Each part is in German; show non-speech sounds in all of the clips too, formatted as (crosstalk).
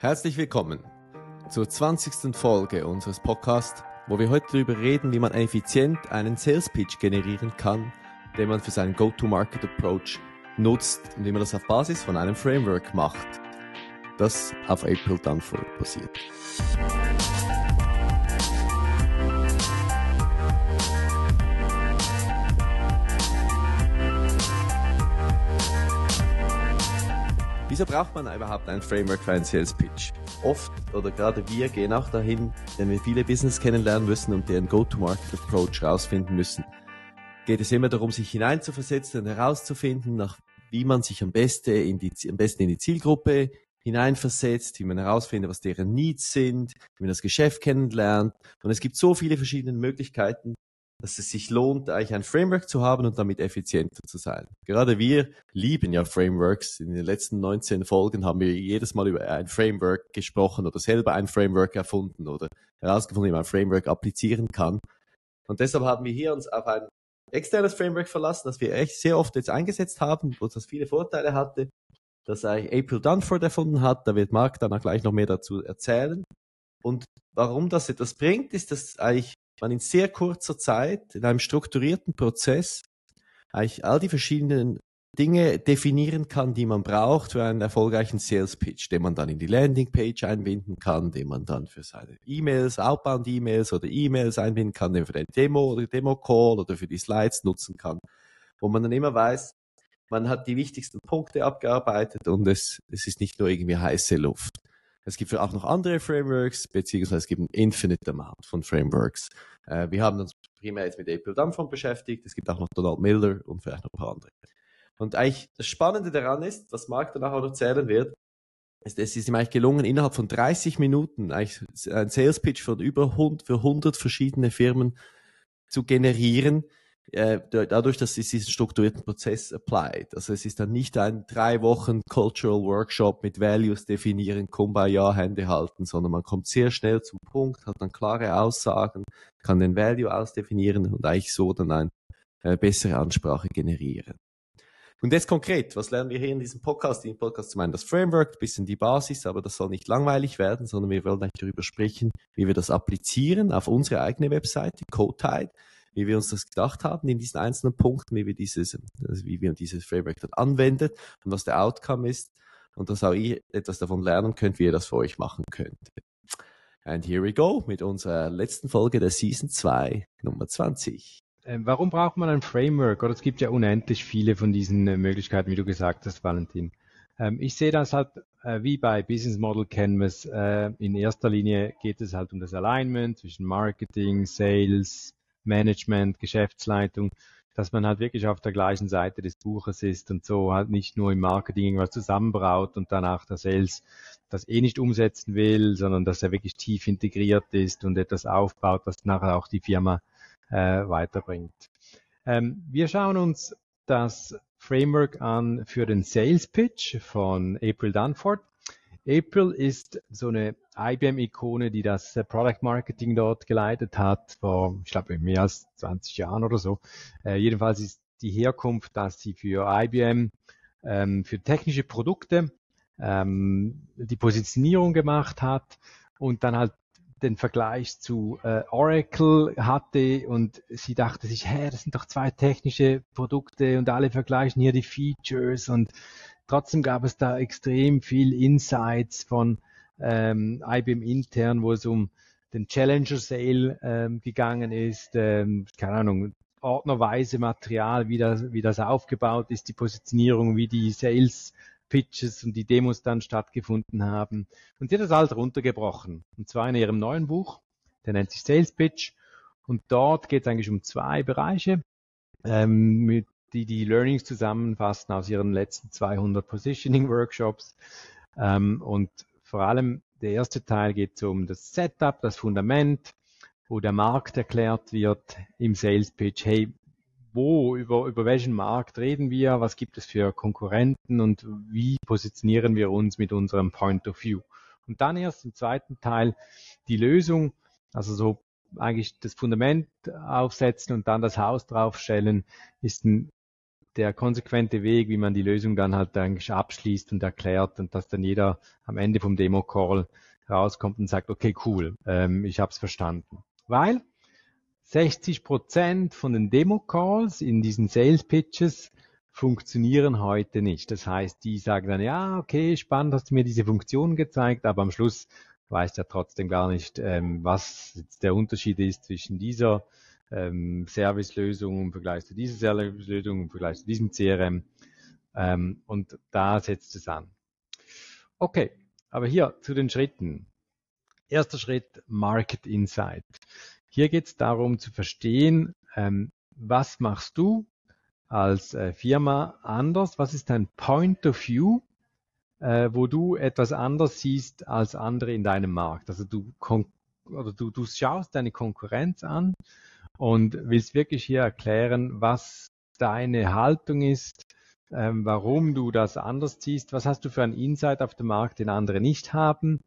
Herzlich willkommen zur 20. Folge unseres Podcasts, wo wir heute darüber reden, wie man effizient einen Sales Pitch generieren kann, den man für seinen Go-to-Market Approach nutzt und wie man das auf Basis von einem Framework macht, das auf April Dunford basiert. Wieso braucht man überhaupt ein Framework für einen Sales Pitch? Oft oder gerade wir gehen auch dahin, wenn wir viele Business kennenlernen müssen und deren Go-to-Market Approach rausfinden müssen. Geht es immer darum, sich hineinzuversetzen und herauszufinden, nach wie man sich am besten in die, am besten in die Zielgruppe hineinversetzt, wie man herausfindet, was deren Needs sind, wie man das Geschäft kennenlernt. Und es gibt so viele verschiedene Möglichkeiten, dass es sich lohnt, eigentlich ein Framework zu haben und damit effizienter zu sein. Gerade wir lieben ja Frameworks. In den letzten 19 Folgen haben wir jedes Mal über ein Framework gesprochen oder selber ein Framework erfunden oder herausgefunden, wie man ein Framework applizieren kann. Und deshalb haben wir hier uns auf ein externes Framework verlassen, das wir echt sehr oft jetzt eingesetzt haben, wo das viele Vorteile hatte, das eigentlich April Dunford erfunden hat. Da wird Mark dann auch gleich noch mehr dazu erzählen. Und warum das etwas bringt, ist, dass eigentlich man in sehr kurzer Zeit, in einem strukturierten Prozess, eigentlich all die verschiedenen Dinge definieren kann, die man braucht für einen erfolgreichen Sales Pitch, den man dann in die Landingpage einbinden kann, den man dann für seine E-Mails, Outbound-E-Mails oder E-Mails einbinden kann, den für den Demo oder Demo-Call oder für die Slides nutzen kann, wo man dann immer weiß, man hat die wichtigsten Punkte abgearbeitet und es, es ist nicht nur irgendwie heiße Luft. Es gibt auch noch andere Frameworks, beziehungsweise es gibt ein Infinite Amount von Frameworks. Äh, wir haben uns primär jetzt mit April Dunford beschäftigt. Es gibt auch noch Donald Miller und vielleicht noch ein paar andere. Und eigentlich das Spannende daran ist, was Marc danach auch erzählen wird, ist, es ist ihm eigentlich gelungen, innerhalb von 30 Minuten eigentlich ein Sales Pitch von über 100, für 100 verschiedene Firmen zu generieren, äh, dadurch, dass sie diesen strukturierten Prozess applied. Also es ist dann nicht ein drei Wochen Cultural Workshop mit Values definieren, Kumbaya, Hände halten, sondern man kommt sehr schnell zum Punkt, hat dann klare Aussagen, kann den Value ausdefinieren und eigentlich so dann eine äh, bessere Ansprache generieren. Und jetzt konkret, was lernen wir hier in diesem Podcast? In diesem Podcast zum einen das Framework, bisschen die Basis, aber das soll nicht langweilig werden, sondern wir wollen eigentlich darüber sprechen, wie wir das applizieren auf unsere eigene Webseite, CodeTide, wie wir uns das gedacht haben in diesen einzelnen Punkten, wie wir dieses, also wie wir dieses Framework dann anwendet und was der Outcome ist und dass auch ihr etwas davon lernen könnt, wie ihr das für euch machen könnt. And here we go mit unserer letzten Folge der Season 2, Nummer 20. Ähm, warum braucht man ein Framework? Oder es gibt ja unendlich viele von diesen äh, Möglichkeiten, wie du gesagt hast, Valentin. Ähm, ich sehe das halt äh, wie bei Business Model Canvas. Äh, in erster Linie geht es halt um das Alignment zwischen Marketing, Sales, Management, Geschäftsleitung, dass man halt wirklich auf der gleichen Seite des Buches ist und so halt nicht nur im Marketing irgendwas zusammenbraut und danach der Sales das eh nicht umsetzen will, sondern dass er wirklich tief integriert ist und etwas aufbaut, was nachher auch die Firma äh, weiterbringt. Ähm, wir schauen uns das Framework an für den Sales Pitch von April Dunford. April ist so eine IBM-Ikone, die das äh, Product Marketing dort geleitet hat, vor, ich glaube, mehr als 20 Jahren oder so. Äh, jedenfalls ist die Herkunft, dass sie für IBM, ähm, für technische Produkte ähm, die Positionierung gemacht hat und dann halt den Vergleich zu äh, Oracle hatte und sie dachte sich, hä, das sind doch zwei technische Produkte und alle vergleichen hier die Features und Trotzdem gab es da extrem viel Insights von ähm, IBM intern, wo es um den Challenger Sale ähm, gegangen ist, ähm, keine Ahnung, ordnerweise Material, wie das, wie das aufgebaut ist, die Positionierung, wie die Sales Pitches und die Demos dann stattgefunden haben. Und sie hat das alles runtergebrochen. Und zwar in ihrem neuen Buch, der nennt sich Sales Pitch. Und dort geht es eigentlich um zwei Bereiche. Ähm, mit die die Learnings zusammenfassen aus ihren letzten 200 Positioning Workshops. Ähm, und vor allem der erste Teil geht um das Setup, das Fundament, wo der Markt erklärt wird im Sales Pitch. Hey, wo, über, über welchen Markt reden wir? Was gibt es für Konkurrenten und wie positionieren wir uns mit unserem Point of View? Und dann erst im zweiten Teil die Lösung, also so eigentlich das Fundament aufsetzen und dann das Haus draufstellen, ist ein der konsequente Weg, wie man die Lösung dann halt eigentlich abschließt und erklärt und dass dann jeder am Ende vom Demo-Call rauskommt und sagt, okay, cool, ähm, ich habe es verstanden. Weil 60 Prozent von den Demo-Calls in diesen Sales-Pitches funktionieren heute nicht. Das heißt, die sagen dann, ja, okay, spannend, hast du mir diese Funktion gezeigt, aber am Schluss weiß ja trotzdem gar nicht, ähm, was der Unterschied ist zwischen dieser ähm, Servicelösung im Vergleich zu dieser Servicelösung im Vergleich zu diesem CRM. Ähm, und da setzt es an. Okay, aber hier zu den Schritten. Erster Schritt, Market Insight. Hier geht es darum zu verstehen, ähm, was machst du als äh, Firma anders? Was ist dein Point of View, äh, wo du etwas anders siehst als andere in deinem Markt? Also du, oder du, du schaust deine Konkurrenz an und willst wirklich hier erklären, was deine Haltung ist, ähm, warum du das anders siehst, was hast du für einen Insight auf dem Markt, den andere nicht haben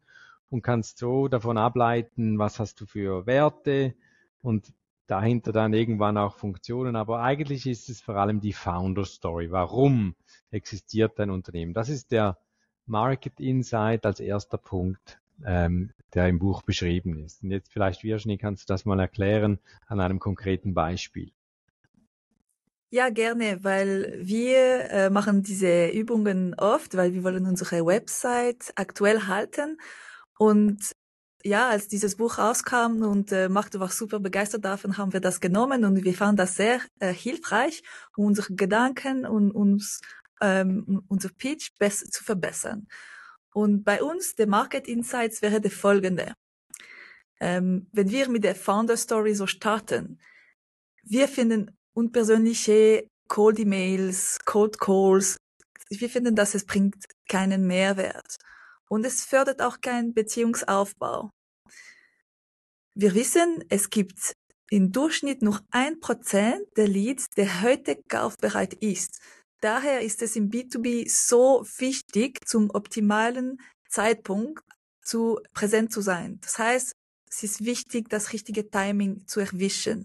und kannst so davon ableiten, was hast du für Werte und dahinter dann irgendwann auch Funktionen. Aber eigentlich ist es vor allem die Founder Story. Warum existiert dein Unternehmen? Das ist der Market Insight als erster Punkt, ähm, der im Buch beschrieben ist. Und jetzt vielleicht, Virginie, kannst du das mal erklären an einem konkreten Beispiel. Ja, gerne, weil wir äh, machen diese Übungen oft, weil wir wollen unsere Website aktuell halten. Und ja, als dieses Buch rauskam und äh, Machte war super begeistert davon, haben wir das genommen und wir fanden das sehr äh, hilfreich, um unsere Gedanken und uns ähm, unser Pitch zu verbessern. Und bei uns, der Market Insights wäre der folgende. Ähm, wenn wir mit der Founder Story so starten, wir finden unpersönliche Cold E-Mails, Cold Calls. Wir finden, dass es bringt keinen Mehrwert. Und es fördert auch keinen Beziehungsaufbau. Wir wissen, es gibt im Durchschnitt nur ein Prozent der Leads, der heute kaufbereit ist. Daher ist es im B2B so wichtig, zum optimalen Zeitpunkt zu präsent zu sein. Das heißt, es ist wichtig, das richtige Timing zu erwischen.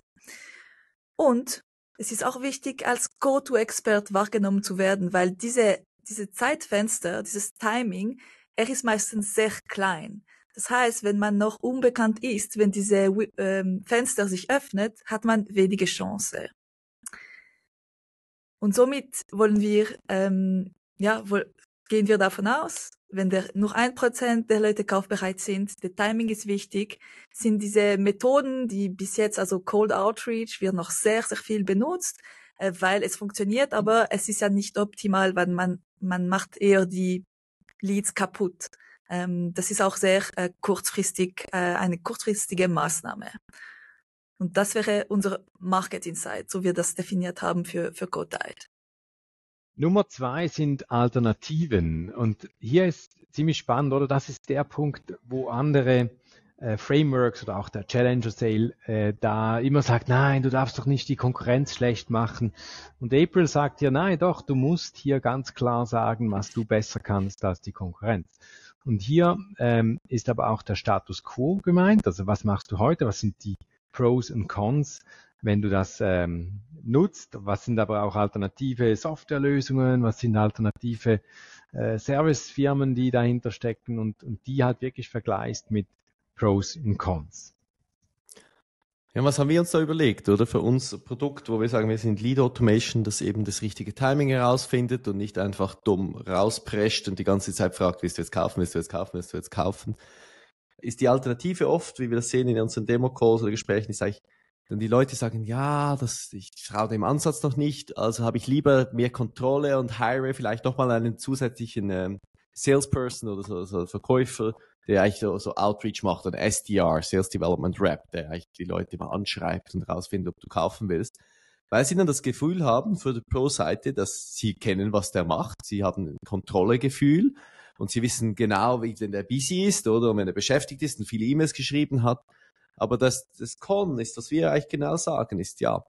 Und es ist auch wichtig, als Go-To-Expert wahrgenommen zu werden, weil diese, diese Zeitfenster, dieses Timing, er ist meistens sehr klein. Das heißt, wenn man noch unbekannt ist, wenn diese ähm, Fenster sich öffnet, hat man wenige Chance. Und somit wollen wir, ähm, ja, gehen wir davon aus, wenn der, nur ein Prozent der Leute kaufbereit sind, der Timing ist wichtig, sind diese Methoden, die bis jetzt, also Cold Outreach, wird noch sehr, sehr viel benutzt, äh, weil es funktioniert, aber es ist ja nicht optimal, weil man, man macht eher die Leads kaputt. Ähm, das ist auch sehr äh, kurzfristig, äh, eine kurzfristige Maßnahme. Und das wäre unser Market Insight, so wir das definiert haben für, für CodeDiet. Nummer zwei sind Alternativen. Und hier ist ziemlich spannend, oder? Das ist der Punkt, wo andere äh, Frameworks oder auch der Challenger Sale äh, da immer sagt, nein, du darfst doch nicht die Konkurrenz schlecht machen. Und April sagt ja, nein, doch, du musst hier ganz klar sagen, was du besser kannst als die Konkurrenz. Und hier ähm, ist aber auch der Status quo gemeint. Also was machst du heute? Was sind die Pros und Cons? wenn du das ähm, nutzt. Was sind aber auch alternative Softwarelösungen? Was sind alternative äh, Servicefirmen, die dahinter stecken und, und die halt wirklich vergleichst mit Pros und Cons? Ja, was haben wir uns da überlegt, oder? Für uns ein Produkt, wo wir sagen, wir sind Lead Automation, das eben das richtige Timing herausfindet und nicht einfach dumm rausprescht und die ganze Zeit fragt, willst du jetzt kaufen, willst du jetzt kaufen, willst du jetzt kaufen? Ist die Alternative oft, wie wir das sehen in unseren Demo-Calls oder Gesprächen, ist eigentlich, dann die Leute sagen, ja, das, ich traue dem Ansatz noch nicht, also habe ich lieber mehr Kontrolle und hire vielleicht nochmal einen zusätzlichen ähm, Salesperson oder so, so Verkäufer, der eigentlich so, so Outreach macht, ein SDR, Sales Development Rep, der eigentlich die Leute mal anschreibt und rausfindet, ob du kaufen willst. Weil sie dann das Gefühl haben für die Pro-Seite, dass sie kennen, was der macht, sie haben ein Kontrollegefühl und sie wissen genau, wie denn der busy ist oder wenn er beschäftigt ist und viele E-Mails geschrieben hat aber das, das Con ist, was wir eigentlich genau sagen, ist ja,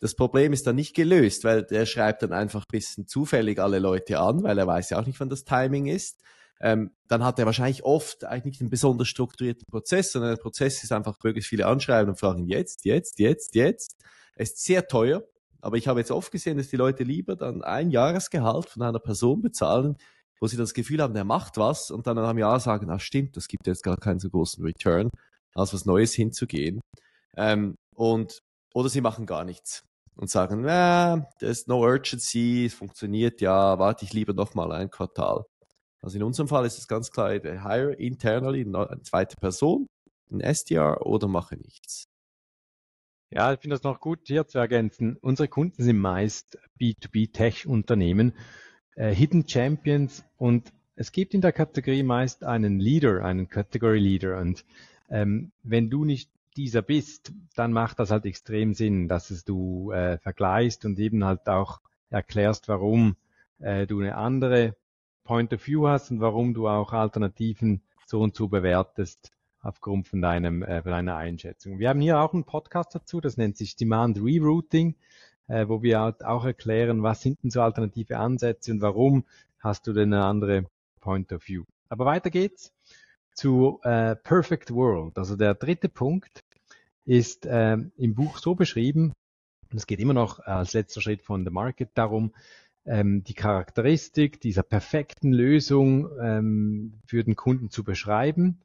das Problem ist dann nicht gelöst, weil der schreibt dann einfach bisschen zufällig alle Leute an, weil er weiß ja auch nicht, wann das Timing ist. Ähm, dann hat er wahrscheinlich oft eigentlich nicht einen besonders strukturierten Prozess, sondern der Prozess ist einfach möglichst viele anschreiben und fragen jetzt, jetzt, jetzt, jetzt. Es ist sehr teuer, Aber ich habe jetzt oft gesehen, dass die Leute lieber dann ein Jahresgehalt von einer Person bezahlen, wo sie das Gefühl haben, der macht was und dann einem Jahr sagen, ach stimmt, das gibt jetzt gar keinen so großen Return, als was Neues hinzugehen. Ähm, und, oder sie machen gar nichts und sagen, na, there's no urgency, es funktioniert ja, warte ich lieber noch mal ein Quartal. Also in unserem Fall ist es ganz klar, hire internally eine zweite Person, ein SDR oder mache nichts. Ja, ich finde das noch gut hier zu ergänzen. Unsere Kunden sind meist B2B-Tech-Unternehmen, äh, Hidden Champions und es gibt in der Kategorie meist einen Leader, einen Category Leader und ähm, wenn du nicht dieser bist, dann macht das halt extrem Sinn, dass es du äh, vergleichst und eben halt auch erklärst, warum äh, du eine andere Point of View hast und warum du auch Alternativen so und so bewertest aufgrund von, deinem, äh, von deiner Einschätzung. Wir haben hier auch einen Podcast dazu, das nennt sich Demand Rerouting, äh, wo wir auch erklären, was sind denn so alternative Ansätze und warum hast du denn eine andere Point of View. Aber weiter geht's zu äh, Perfect World. Also der dritte Punkt ist äh, im Buch so beschrieben, und es geht immer noch als letzter Schritt von The Market darum, ähm, die Charakteristik dieser perfekten Lösung ähm, für den Kunden zu beschreiben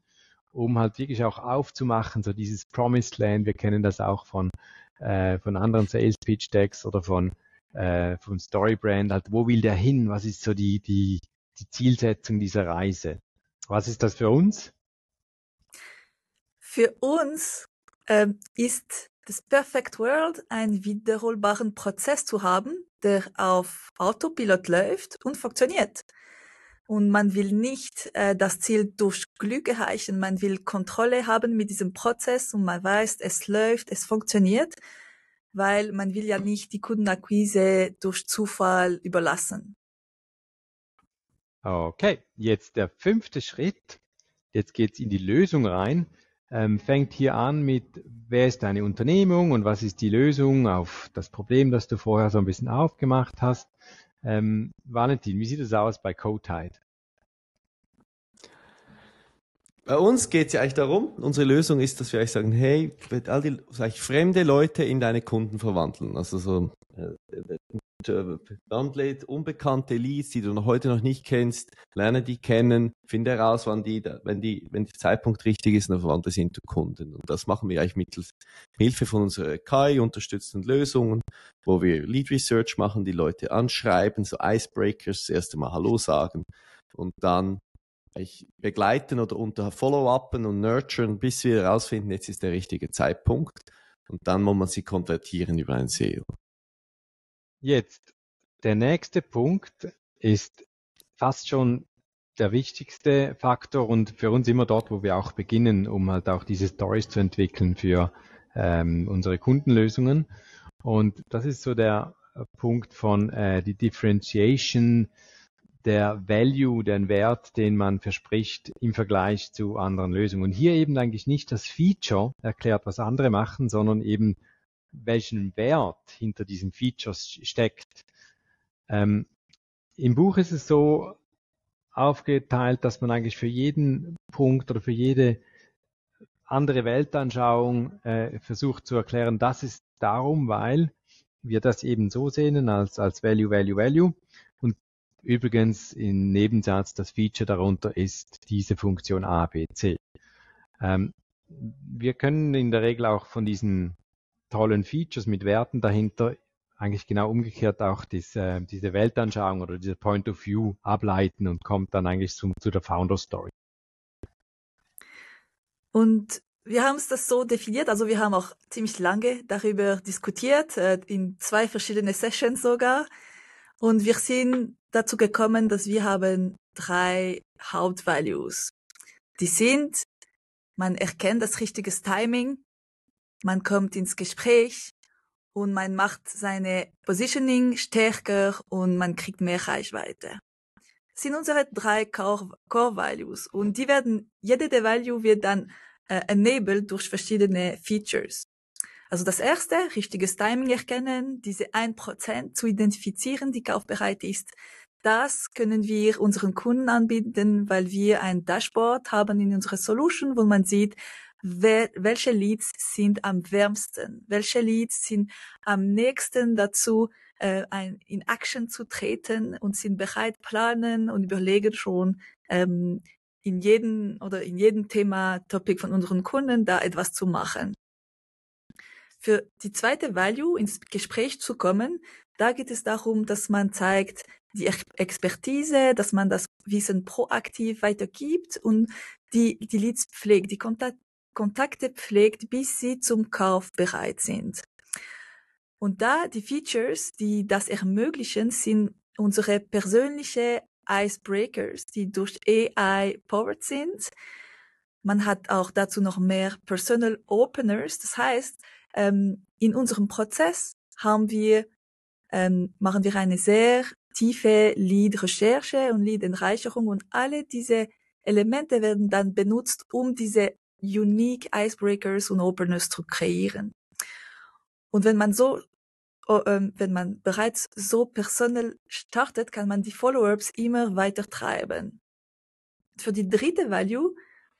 um halt wirklich auch aufzumachen, so dieses Promised Land, wir kennen das auch von, äh, von anderen Sales Pitch Decks oder von, äh, von Storybrand, halt, wo will der hin? Was ist so die, die, die Zielsetzung dieser Reise? Was ist das für uns? Für uns ähm, ist das Perfect World ein wiederholbaren Prozess zu haben, der auf Autopilot läuft und funktioniert. Und man will nicht äh, das Ziel durch Glück erreichen, man will Kontrolle haben mit diesem Prozess und man weiß, es läuft, es funktioniert, weil man will ja nicht die Kundenakquise durch Zufall überlassen. Okay, jetzt der fünfte Schritt. Jetzt geht's in die Lösung rein. Ähm, fängt hier an mit, wer ist deine Unternehmung und was ist die Lösung auf das Problem, das du vorher so ein bisschen aufgemacht hast. Ähm, Valentin, wie sieht es aus bei CodeTide? Bei uns geht es ja eigentlich darum, unsere Lösung ist, dass wir eigentlich sagen, hey, all die fremde Leute in deine Kunden verwandeln. Also so äh, äh, unbekannte Leads, die du noch heute noch nicht kennst, lerne die kennen, finde heraus, wann die, wenn die, wenn der Zeitpunkt richtig ist, dann verwandle sie into Kunden. Und das machen wir eigentlich mittels Hilfe von unserer KI unterstützten Lösungen, wo wir Lead Research machen, die Leute anschreiben, so Icebreakers, das erste Mal Hallo sagen und dann begleiten oder unter Follow-upen und nurturen, bis wir herausfinden, jetzt ist der richtige Zeitpunkt. Und dann muss man sie konvertieren über ein SEO. Jetzt, der nächste Punkt ist fast schon der wichtigste Faktor und für uns immer dort, wo wir auch beginnen, um halt auch diese Stories zu entwickeln für ähm, unsere Kundenlösungen. Und das ist so der Punkt von äh, die Differentiation der Value, den Wert, den man verspricht im Vergleich zu anderen Lösungen. Und hier eben eigentlich nicht das Feature erklärt, was andere machen, sondern eben welchen Wert hinter diesen Features steckt. Ähm, Im Buch ist es so aufgeteilt, dass man eigentlich für jeden Punkt oder für jede andere Weltanschauung äh, versucht zu erklären, das ist darum, weil wir das eben so sehen als, als Value, Value, Value. Übrigens im Nebensatz das Feature darunter ist diese Funktion A, B, C. Ähm, wir können in der Regel auch von diesen tollen Features mit Werten dahinter eigentlich genau umgekehrt auch diese, diese Weltanschauung oder diese Point of View ableiten und kommt dann eigentlich zum, zu der Founder Story. Und wir haben es das so definiert, also wir haben auch ziemlich lange darüber diskutiert, äh, in zwei verschiedene Sessions sogar. Und wir sind dazu gekommen, dass wir haben drei Hauptvalues. Die sind, man erkennt das richtige Timing, man kommt ins Gespräch und man macht seine Positioning stärker und man kriegt mehr Reichweite. Das sind unsere drei Core, Core Values und die werden, jede der Value wird dann äh, enabled durch verschiedene Features. Also das erste, richtiges Timing erkennen, diese ein Prozent zu identifizieren, die kaufbereit ist. Das können wir unseren Kunden anbieten, weil wir ein Dashboard haben in unserer Solution, wo man sieht, wer, welche Leads sind am wärmsten, welche Leads sind am nächsten dazu, äh, ein, in Action zu treten und sind bereit planen und überlegen schon ähm, in jedem oder in jedem Thema Topic von unseren Kunden da etwas zu machen. Für die zweite Value ins Gespräch zu kommen, da geht es darum, dass man zeigt die Expertise, dass man das Wissen proaktiv weitergibt und die, die Leads pflegt, die Kontakte pflegt, bis sie zum Kauf bereit sind. Und da die Features, die das ermöglichen, sind unsere persönliche Icebreakers, die durch AI powered sind. Man hat auch dazu noch mehr Personal Openers. Das heißt, ähm, in unserem Prozess haben wir, ähm, machen wir eine sehr tiefe Lead-Recherche und Lead-Entreicherung und alle diese Elemente werden dann benutzt, um diese unique Icebreakers und Openers zu kreieren. Und wenn man so, ähm, wenn man bereits so personal startet, kann man die Follow-ups immer weiter treiben. Für die dritte Value,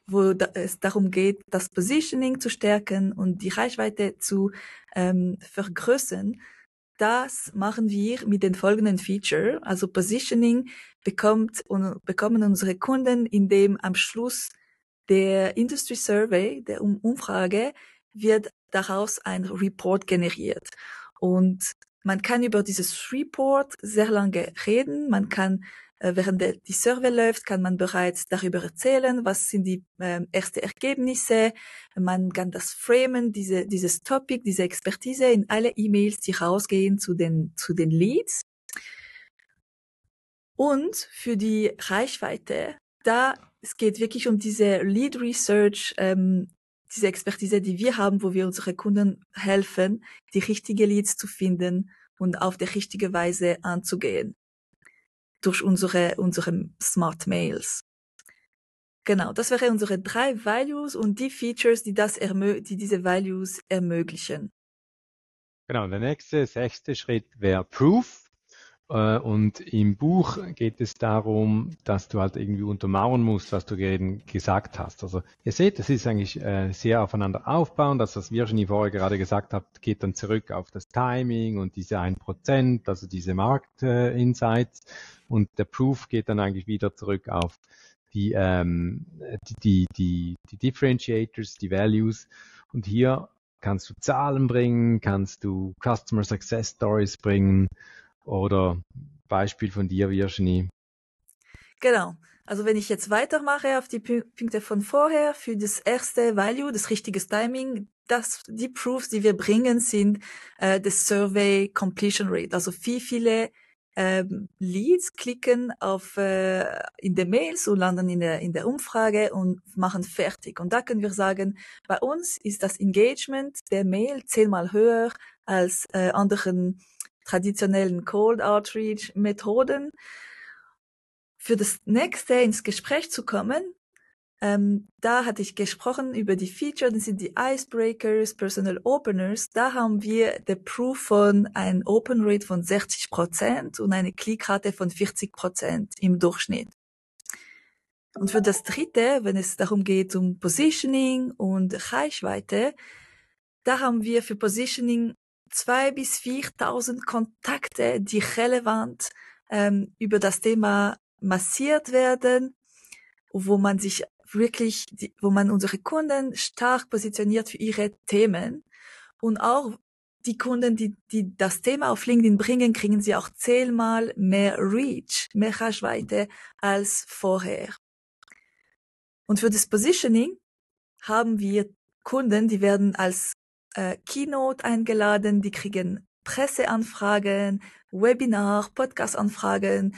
wo es darum geht, das Positioning zu stärken und die Reichweite zu ähm, vergrößern, das machen wir mit den folgenden Feature. Also Positioning bekommt und bekommen unsere Kunden, indem am Schluss der Industry Survey, der Umfrage, wird daraus ein Report generiert. Und man kann über dieses Report sehr lange reden. Man kann, äh, während die Survey läuft, kann man bereits darüber erzählen, was sind die äh, ersten Ergebnisse. Man kann das framen, diese, dieses Topic, diese Expertise in alle E-Mails, die rausgehen zu den, zu den Leads. Und für die Reichweite, da es geht wirklich um diese Lead Research, ähm, diese Expertise, die wir haben, wo wir unsere Kunden helfen, die richtige Leads zu finden und auf der richtige Weise anzugehen. Durch unsere, unsere Smart Mails. Genau, das wären unsere drei Values und die Features, die das die diese Values ermöglichen. Genau, der nächste, sechste Schritt wäre Proof. Äh, und im Buch geht es darum, dass du halt irgendwie untermauern musst, was du eben gesagt hast. Also ihr seht, es ist eigentlich äh, sehr aufeinander aufbauend. Das, was Virginie vorher gerade gesagt hat, geht dann zurück auf das Timing und diese 1%, also diese Marktinsights. Und der Proof geht dann eigentlich wieder zurück auf die, ähm, die, die, die Differentiators, die Values. Und hier kannst du Zahlen bringen, kannst du Customer Success Stories bringen oder Beispiel von dir, Virginie? Genau. Also wenn ich jetzt weitermache auf die Punkte von vorher, für das erste Value, das richtige Timing, das, die Proofs, die wir bringen, sind äh, das Survey Completion Rate. Also wie viele ähm, Leads klicken auf äh, in der Mails und landen in der in der Umfrage und machen fertig. Und da können wir sagen, bei uns ist das Engagement der Mail zehnmal höher als äh, anderen traditionellen Cold Outreach Methoden. Für das nächste ins Gespräch zu kommen, ähm, da hatte ich gesprochen über die Feature, das sind die Icebreakers, Personal Openers. Da haben wir der Proof von ein Open Rate von 60 Prozent und eine Klickrate von 40 Prozent im Durchschnitt. Und für das dritte, wenn es darum geht um Positioning und Reichweite, da haben wir für Positioning zwei bis 4.000 Kontakte, die relevant ähm, über das Thema massiert werden, wo man sich wirklich, wo man unsere Kunden stark positioniert für ihre Themen und auch die Kunden, die, die das Thema auf LinkedIn bringen, kriegen sie auch zehnmal mehr Reach, mehr Reichweite als vorher. Und für das Positioning haben wir Kunden, die werden als äh, Keynote eingeladen, die kriegen Presseanfragen, Webinar, Podcast-Anfragen.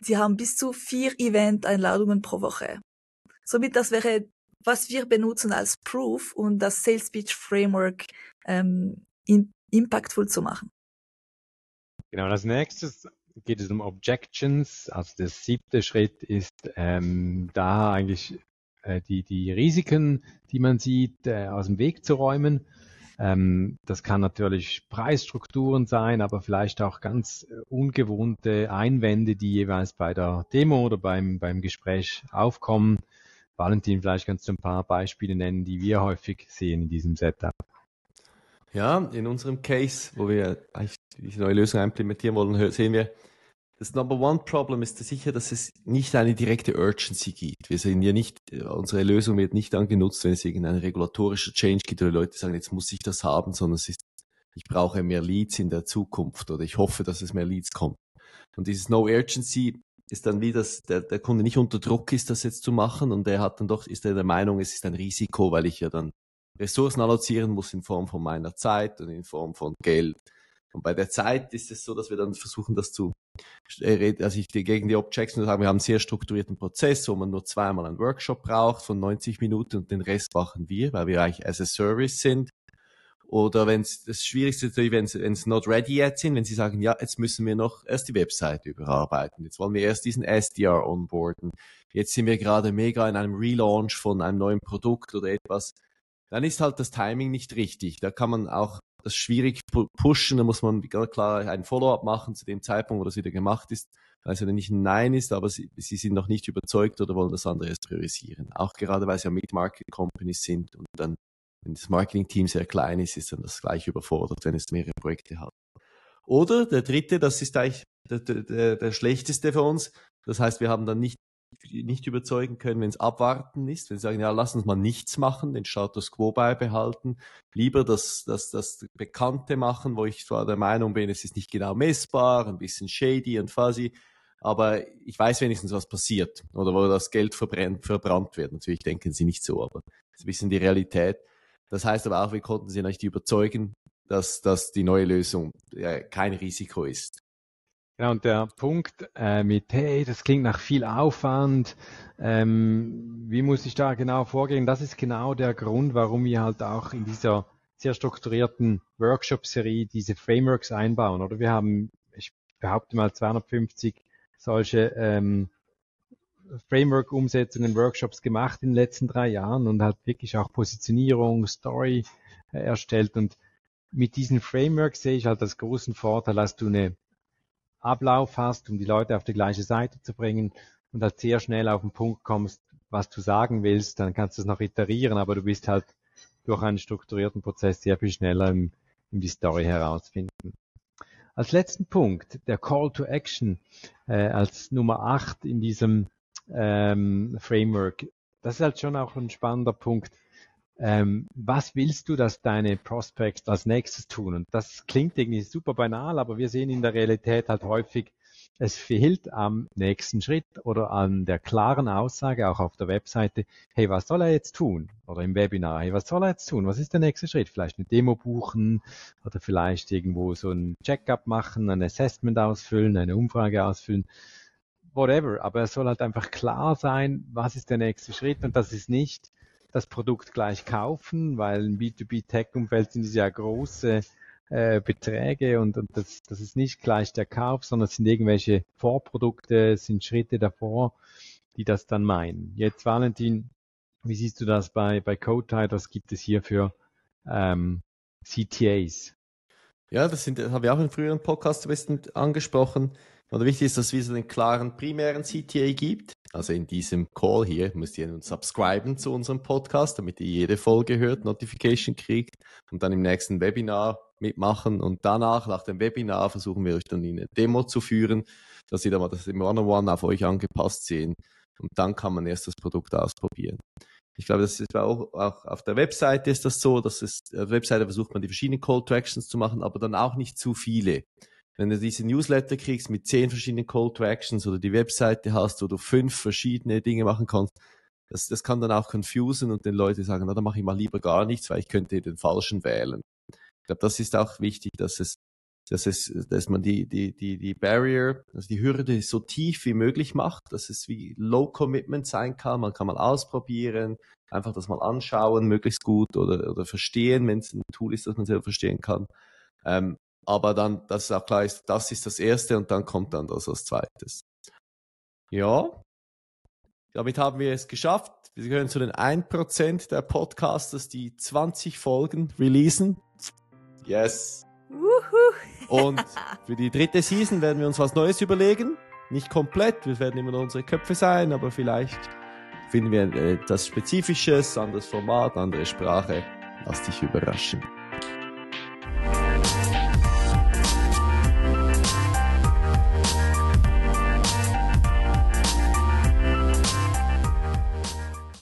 Sie haben bis zu vier Event-Einladungen pro Woche. Somit das wäre, was wir benutzen als Proof und das Sales Pitch Framework ähm, in, impactful zu machen. Genau, als nächstes geht es um Objections. Also der siebte Schritt ist ähm, da eigentlich äh, die, die Risiken, die man sieht, äh, aus dem Weg zu räumen. Ähm, das kann natürlich Preisstrukturen sein, aber vielleicht auch ganz äh, ungewohnte Einwände, die jeweils bei der Demo oder beim, beim Gespräch aufkommen, Valentin, vielleicht kannst du ein paar Beispiele nennen, die wir häufig sehen in diesem Setup. Ja, in unserem Case, wo wir eigentlich diese neue Lösung implementieren wollen, sehen wir, das Number One Problem ist sicher, dass es nicht eine direkte Urgency gibt. Wir sehen ja nicht, unsere Lösung wird nicht dann genutzt, wenn es irgendein regulatorischer Change gibt oder Leute sagen, jetzt muss ich das haben, sondern es ist, ich brauche mehr Leads in der Zukunft oder ich hoffe, dass es mehr Leads kommt. Und dieses No Urgency ist dann wie, dass der, der Kunde nicht unter Druck ist, das jetzt zu machen und er hat dann doch, ist er der Meinung, es ist ein Risiko, weil ich ja dann Ressourcen allozieren muss in Form von meiner Zeit und in Form von Geld. Und bei der Zeit ist es so, dass wir dann versuchen, das zu, also ich gegen die Objects nur sagen, wir haben einen sehr strukturierten Prozess, wo man nur zweimal einen Workshop braucht von 90 Minuten und den Rest machen wir, weil wir eigentlich as a Service sind. Oder wenn es das Schwierigste ist, wenn es not ready yet sind, wenn sie sagen, ja, jetzt müssen wir noch erst die Webseite überarbeiten. Jetzt wollen wir erst diesen SDR onboarden. Jetzt sind wir gerade mega in einem Relaunch von einem neuen Produkt oder etwas. Dann ist halt das Timing nicht richtig. Da kann man auch das schwierig pushen. Da muss man klar ein Follow-up machen zu dem Zeitpunkt, wo das wieder gemacht ist. Weil es ja nicht ein Nein ist, aber sie, sie sind noch nicht überzeugt oder wollen das andere erst priorisieren. Auch gerade, weil es ja Mid-Market-Companies sind und dann wenn das Marketing-Team sehr klein ist, ist dann das gleich überfordert, wenn es mehrere Projekte hat. Oder der dritte, das ist eigentlich der, der, der schlechteste für uns. Das heißt, wir haben dann nicht, nicht überzeugen können, wenn es abwarten ist, wenn sie sagen, ja, lass uns mal nichts machen, den Status quo beibehalten, lieber das, das, das Bekannte machen, wo ich zwar der Meinung bin, es ist nicht genau messbar, ein bisschen shady und fuzzy, aber ich weiß wenigstens, was passiert oder wo das Geld verbrennt, verbrannt wird. Natürlich denken sie nicht so, aber das ist ein bisschen die Realität. Das heißt aber auch, wir konnten sie nicht überzeugen, dass, dass die neue Lösung äh, kein Risiko ist. Ja, und der Punkt äh, mit, hey, das klingt nach viel Aufwand, ähm, wie muss ich da genau vorgehen? Das ist genau der Grund, warum wir halt auch in dieser sehr strukturierten Workshop-Serie diese Frameworks einbauen. Oder wir haben, ich behaupte mal, 250 solche ähm, Framework-Umsetzungen, Workshops gemacht in den letzten drei Jahren und halt wirklich auch Positionierung, Story äh, erstellt. Und mit diesen Frameworks sehe ich halt als großen Vorteil, dass du eine Ablauf hast, um die Leute auf die gleiche Seite zu bringen und halt sehr schnell auf den Punkt kommst, was du sagen willst, dann kannst du es noch iterieren, aber du bist halt durch einen strukturierten Prozess sehr viel schneller im, im die Story herausfinden. Als letzten Punkt, der Call to Action äh, als Nummer 8 in diesem ähm, Framework. Das ist halt schon auch ein spannender Punkt. Ähm, was willst du, dass deine Prospects als nächstes tun? Und das klingt irgendwie super banal, aber wir sehen in der Realität halt häufig, es fehlt am nächsten Schritt oder an der klaren Aussage, auch auf der Webseite, hey, was soll er jetzt tun? Oder im Webinar, hey, was soll er jetzt tun? Was ist der nächste Schritt? Vielleicht eine Demo buchen oder vielleicht irgendwo so ein Checkup machen, ein Assessment ausfüllen, eine Umfrage ausfüllen whatever, aber es soll halt einfach klar sein, was ist der nächste Schritt und das ist nicht das Produkt gleich kaufen, weil im B2B-Tech-Umfeld sind es ja große äh, Beträge und, und das, das ist nicht gleich der Kauf, sondern es sind irgendwelche Vorprodukte, es sind Schritte davor, die das dann meinen. Jetzt Valentin, wie siehst du das bei, bei CodeTide? Was gibt es hier für ähm, CTAs? Ja, das sind, das haben wir auch in früheren bisschen angesprochen. Und wichtig ist, dass es einen klaren primären CTA gibt. Also in diesem Call hier müsst ihr nun subscriben zu unserem Podcast, damit ihr jede Folge hört, Notification kriegt und dann im nächsten Webinar mitmachen. Und danach, nach dem Webinar, versuchen wir euch dann in eine Demo zu führen, dass ihr dann mal das im One-on-One auf euch angepasst sehen. Und dann kann man erst das Produkt ausprobieren. Ich glaube, das ist auch, auch auf der Webseite ist das so, dass es, auf der Webseite versucht man die verschiedenen Call to Actions zu machen, aber dann auch nicht zu viele wenn du diese Newsletter kriegst mit zehn verschiedenen Call to Actions oder die Webseite hast, wo du fünf verschiedene Dinge machen kannst, das, das kann dann auch confusen und den Leute sagen, na, dann mache ich mal lieber gar nichts, weil ich könnte den falschen wählen. Ich glaube, das ist auch wichtig, dass es, dass es, dass man die, die, die, die Barrier, also die Hürde so tief wie möglich macht, dass es wie Low Commitment sein kann. Man kann mal ausprobieren, einfach das mal anschauen, möglichst gut oder, oder verstehen, wenn es ein Tool ist, das man selber verstehen kann. Ähm, aber dann, dass es auch klar ist, das ist das erste und dann kommt dann das als zweites. Ja, damit haben wir es geschafft. Wir gehören zu den 1% der Podcasters, die 20 Folgen releasen. Yes. und (laughs) für die dritte Season werden wir uns was Neues überlegen. Nicht komplett, wir werden immer noch unsere Köpfe sein, aber vielleicht finden wir etwas Spezifisches, anderes Format, andere Sprache. Lass dich überraschen.